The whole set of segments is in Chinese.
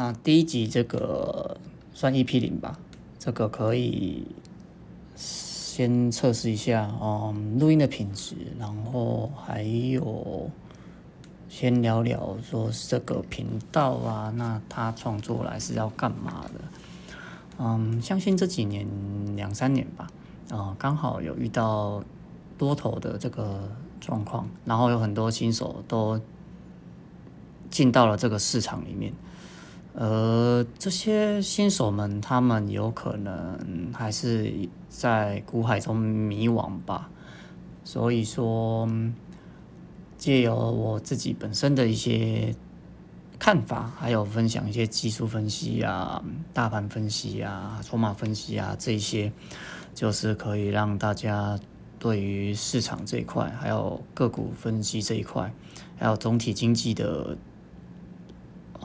那第一集这个算 EP 零吧，这个可以先测试一下，嗯，录音的品质，然后还有先聊聊说这个频道啊，那他创作来是要干嘛的？嗯，相信这几年两三年吧，啊，刚好有遇到多头的这个状况，然后有很多新手都进到了这个市场里面。而这些新手们，他们有可能还是在股海中迷惘吧。所以说，借由我自己本身的一些看法，还有分享一些技术分析啊、大盘分析啊、筹码分析啊这些，就是可以让大家对于市场这一块，还有个股分析这一块，还有总体经济的。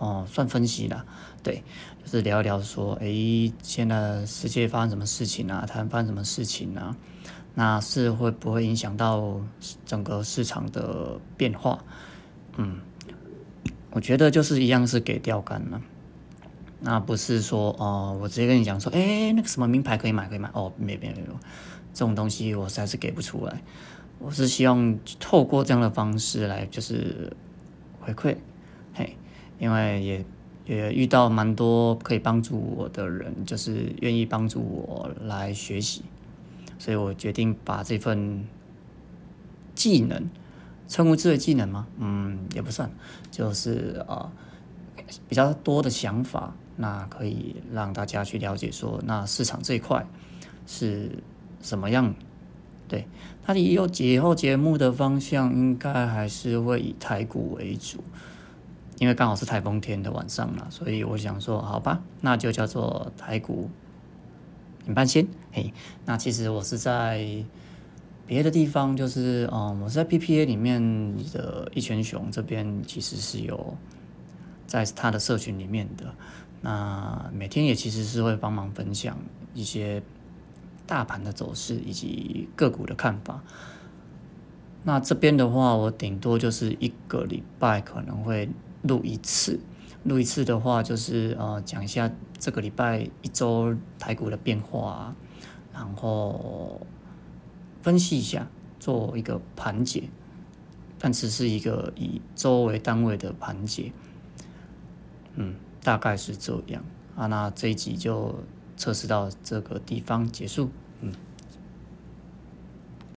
哦，算分析啦，对，就是聊一聊说，诶，现在世界发生什么事情啊？台湾发生什么事情啊？那是会不会影响到整个市场的变化？嗯，我觉得就是一样是给钓竿了，那不是说哦，我直接跟你讲说，诶，那个什么名牌可以买可以买哦，没没没有，这种东西我实在是给不出来。我是希望透过这样的方式来就是回馈，因为也也遇到蛮多可以帮助我的人，就是愿意帮助我来学习，所以我决定把这份技能称呼之为技能吗？嗯，也不算，就是啊比较多的想法，那可以让大家去了解说，那市场这一块是什么样？对，那以后以后节目的方向应该还是会以台股为主。因为刚好是台风天的晚上了，所以我想说，好吧，那就叫做台股领半仙。嘿，那其实我是在别的地方，就是嗯，我是在 PPA 里面的一拳熊这边，其实是有在他的社群里面的。那每天也其实是会帮忙分享一些大盘的走势以及个股的看法。那这边的话，我顶多就是一个礼拜可能会。录一次，录一次的话，就是呃讲一下这个礼拜一周台股的变化，然后分析一下，做一个盘解，但只是一个以周为单位的盘解，嗯，大概是这样啊。那这一集就测试到这个地方结束。